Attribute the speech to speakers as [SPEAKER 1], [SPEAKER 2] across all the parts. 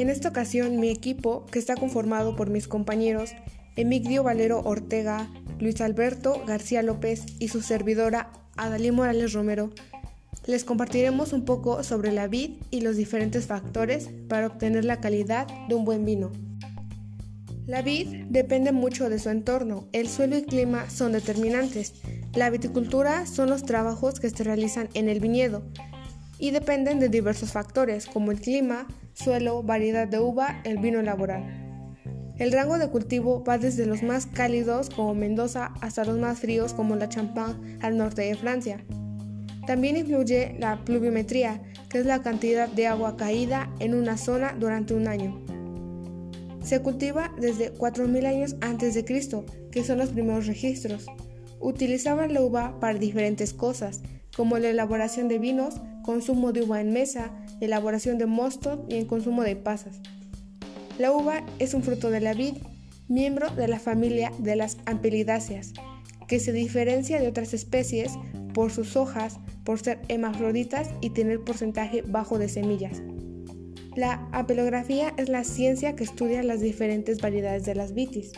[SPEAKER 1] En esta ocasión mi equipo, que está conformado por mis compañeros Emigdio Valero Ortega, Luis Alberto García López y su servidora Adalí Morales Romero, les compartiremos un poco sobre la vid y los diferentes factores para obtener la calidad de un buen vino. La vid depende mucho de su entorno, el suelo y clima son determinantes. La viticultura son los trabajos que se realizan en el viñedo y dependen de diversos factores como el clima, suelo, variedad de uva, el vino laboral. El rango de cultivo va desde los más cálidos como Mendoza hasta los más fríos como la Champagne al norte de Francia. También influye la pluviometría, que es la cantidad de agua caída en una zona durante un año. Se cultiva desde 4.000 años antes de Cristo, que son los primeros registros. Utilizaban la uva para diferentes cosas, como la elaboración de vinos, consumo de uva en mesa, elaboración de mosto y el consumo de pasas. La uva es un fruto de la vid, miembro de la familia de las ampelidáceas, que se diferencia de otras especies por sus hojas, por ser hemafroditas y tener porcentaje bajo de semillas. La apelografía es la ciencia que estudia las diferentes variedades de las vitis.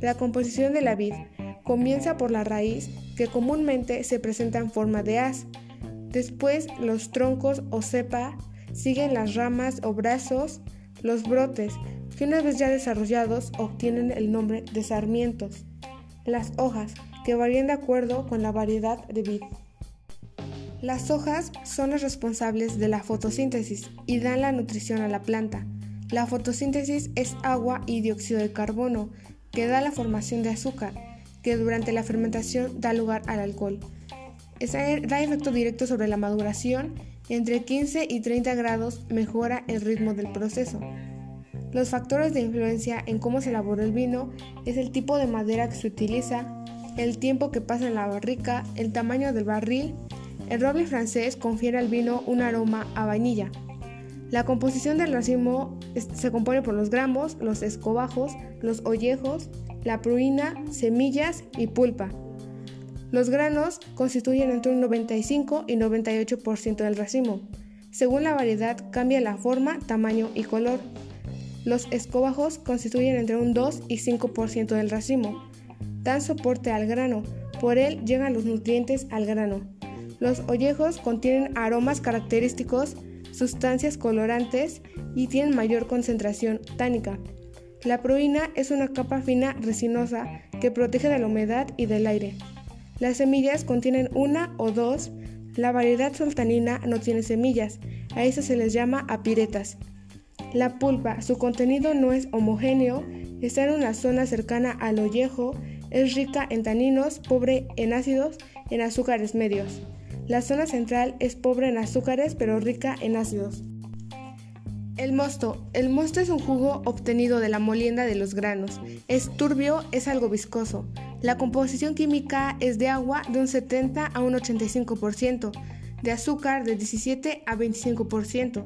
[SPEAKER 1] La composición de la vid comienza por la raíz que comúnmente se presenta en forma de haz. Después los troncos o cepa, siguen las ramas o brazos, los brotes, que una vez ya desarrollados obtienen el nombre de sarmientos. Las hojas, que varían de acuerdo con la variedad de vid. Las hojas son las responsables de la fotosíntesis y dan la nutrición a la planta. La fotosíntesis es agua y dióxido de carbono, que da la formación de azúcar, que durante la fermentación da lugar al alcohol. Da efecto directo sobre la maduración, entre 15 y 30 grados mejora el ritmo del proceso. Los factores de influencia en cómo se elabora el vino es el tipo de madera que se utiliza, el tiempo que pasa en la barrica, el tamaño del barril. El roble francés confiere al vino un aroma a vainilla. La composición del racimo se compone por los gramos, los escobajos, los ollejos, la pruina, semillas y pulpa. Los granos constituyen entre un 95 y 98% del racimo. Según la variedad cambia la forma, tamaño y color. Los escobajos constituyen entre un 2 y 5% del racimo dan soporte al grano, por él llegan los nutrientes al grano. Los ollejos contienen aromas característicos, sustancias colorantes y tienen mayor concentración tánica. La pruina es una capa fina resinosa que protege de la humedad y del aire. Las semillas contienen una o dos. La variedad sultanina no tiene semillas, a esas se les llama apiretas. La pulpa, su contenido no es homogéneo, está en una zona cercana al ollejo es rica en taninos, pobre en ácidos, en azúcares medios. La zona central es pobre en azúcares pero rica en ácidos. El mosto. El mosto es un jugo obtenido de la molienda de los granos. Es turbio, es algo viscoso. La composición química es de agua de un 70 a un 85%, de azúcar de 17 a 25%,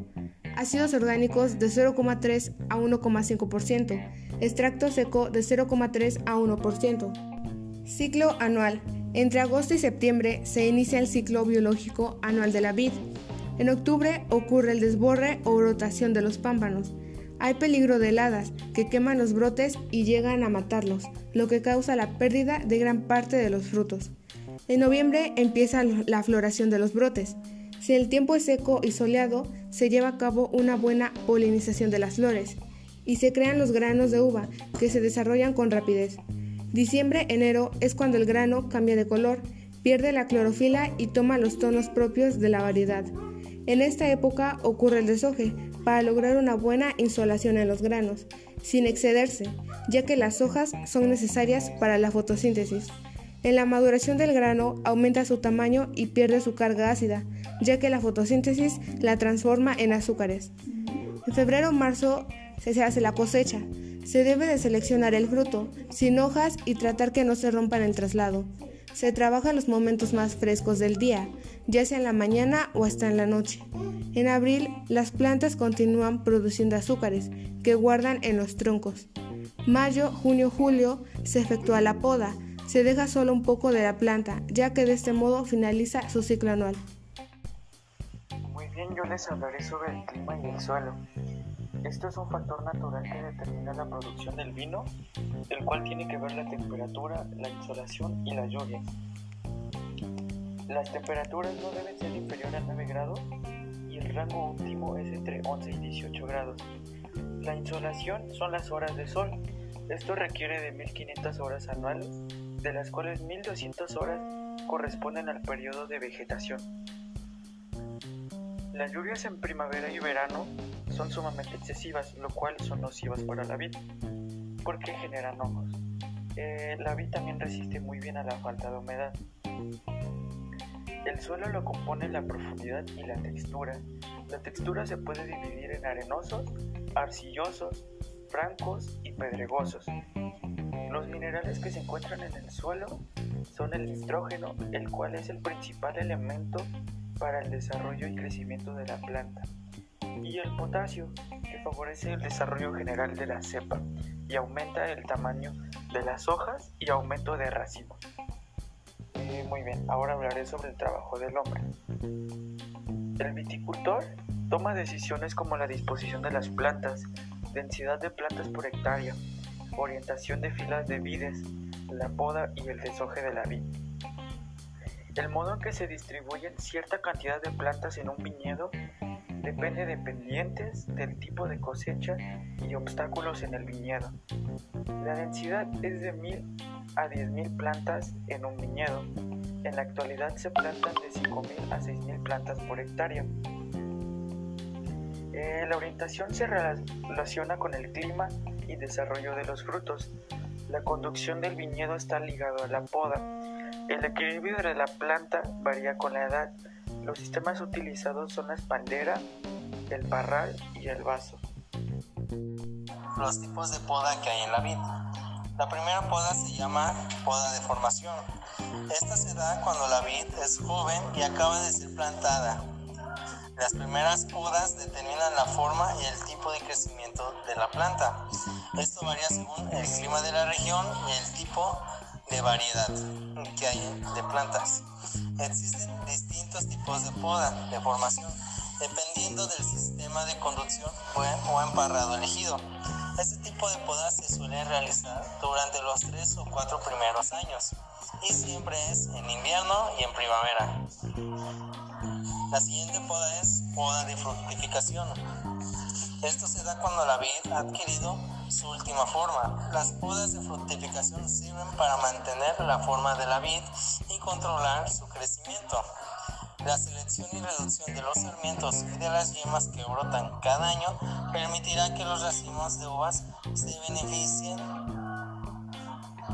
[SPEAKER 1] ácidos orgánicos de 0,3 a 1,5%, extracto seco de 0,3 a 1%. Ciclo anual. Entre agosto y septiembre se inicia el ciclo biológico anual de la vid. En octubre ocurre el desborre o rotación de los pámpanos. Hay peligro de heladas que queman los brotes y llegan a matarlos, lo que causa la pérdida de gran parte de los frutos. En noviembre empieza la floración de los brotes. Si el tiempo es seco y soleado, se lleva a cabo una buena polinización de las flores y se crean los granos de uva, que se desarrollan con rapidez. Diciembre-enero es cuando el grano cambia de color, pierde la clorofila y toma los tonos propios de la variedad. En esta época ocurre el deshoje para lograr una buena insolación en los granos, sin excederse, ya que las hojas son necesarias para la fotosíntesis. En la maduración del grano aumenta su tamaño y pierde su carga ácida, ya que la fotosíntesis la transforma en azúcares. En febrero-marzo se hace la cosecha. Se debe de seleccionar el fruto, sin hojas y tratar que no se rompa en el traslado. Se trabaja en los momentos más frescos del día, ya sea en la mañana o hasta en la noche. En abril, las plantas continúan produciendo azúcares que guardan en los troncos. Mayo, junio, julio se efectúa la poda. Se deja solo un poco de la planta, ya que de este modo finaliza su ciclo anual.
[SPEAKER 2] Muy bien, yo les hablaré sobre el clima y el suelo. Esto es un factor natural que determina la producción del vino, el cual tiene que ver la temperatura, la insolación y la lluvia. Las temperaturas no deben ser inferiores a 9 grados y el rango último es entre 11 y 18 grados. La insolación son las horas de sol. Esto requiere de 1500 horas anuales, de las cuales 1200 horas corresponden al periodo de vegetación. Las lluvias en primavera y verano son sumamente excesivas, lo cual son nocivas para la vid, porque generan hongos. Eh, la vid también resiste muy bien a la falta de humedad. El suelo lo compone la profundidad y la textura. La textura se puede dividir en arenosos, arcillosos, francos y pedregosos. Los minerales que se encuentran en el suelo son el nitrógeno, el cual es el principal elemento para el desarrollo y crecimiento de la planta y el potasio, que favorece el desarrollo general de la cepa y aumenta el tamaño de las hojas y aumento de racimos. Eh, muy bien, ahora hablaré sobre el trabajo del hombre. El viticultor toma decisiones como la disposición de las plantas, densidad de plantas por hectárea, orientación de filas de vides, la poda y el deshoje de la vid. El modo en que se distribuyen cierta cantidad de plantas en un viñedo depende de pendientes, del tipo de cosecha y obstáculos en el viñedo. La densidad es de 1000 a 10.000 plantas en un viñedo. En la actualidad se plantan de 5.000 a 6.000 plantas por hectárea. Eh, la orientación se relaciona con el clima y desarrollo de los frutos. La conducción del viñedo está ligado a la poda. El equilibrio de la planta varía con la edad los sistemas utilizados son la espaldera, el parral y el vaso.
[SPEAKER 3] Los tipos de poda que hay en la vid. La primera poda se llama poda de formación. Esta se da cuando la vid es joven y acaba de ser plantada. Las primeras podas determinan la forma y el tipo de crecimiento de la planta. Esto varía según el clima de la región y el tipo de variedad que hay de plantas. Existen distintos tipos de poda de formación, dependiendo del sistema de conducción o emparrado elegido. Este tipo de poda se suele realizar durante los tres o cuatro primeros años y siempre es en invierno y en primavera. La siguiente poda es poda de fructificación. Esto se da cuando la vid ha adquirido su última forma. Las podas de fructificación sirven para mantener la forma de la vid y controlar su crecimiento. La selección y reducción de los sarmientos y de las yemas que brotan cada año permitirá que los racimos de uvas se beneficien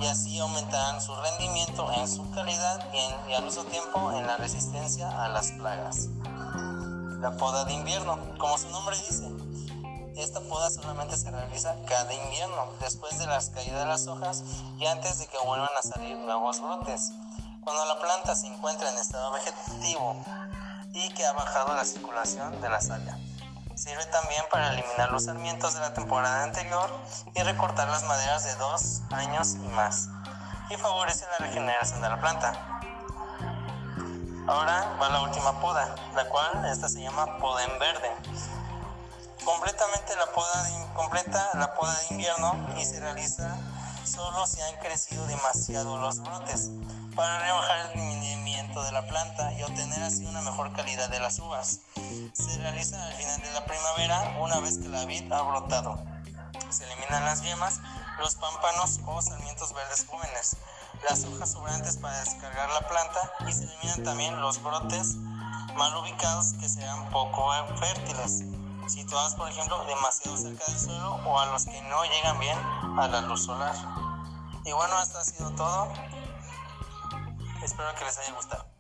[SPEAKER 3] y así aumentarán su rendimiento en su calidad y, y al mismo tiempo en la resistencia a las plagas. La poda de invierno, como su nombre dice, esta poda solamente se realiza cada invierno, después de las caídas de las hojas y antes de que vuelvan a salir nuevos brotes. Cuando la planta se encuentra en estado vegetativo y que ha bajado la circulación de la savia. Sirve también para eliminar los sarmientos de la temporada anterior y recortar las maderas de dos años y más. Y favorece la regeneración de la planta. Ahora va la última poda, la cual esta se llama poda en verde completamente la poda de, completa la poda de invierno y se realiza solo si han crecido demasiado los brotes para rebajar el rendimiento de la planta y obtener así una mejor calidad de las uvas. Se realiza al final de la primavera una vez que la vid ha brotado. Se eliminan las yemas, los pámpanos o sarmientos verdes jóvenes, las hojas sobrantes para descargar la planta y se eliminan también los brotes mal ubicados que sean poco fértiles situadas por ejemplo demasiado cerca del suelo o a los que no llegan bien a la luz solar. Y bueno, esto ha sido todo. Espero que les haya gustado.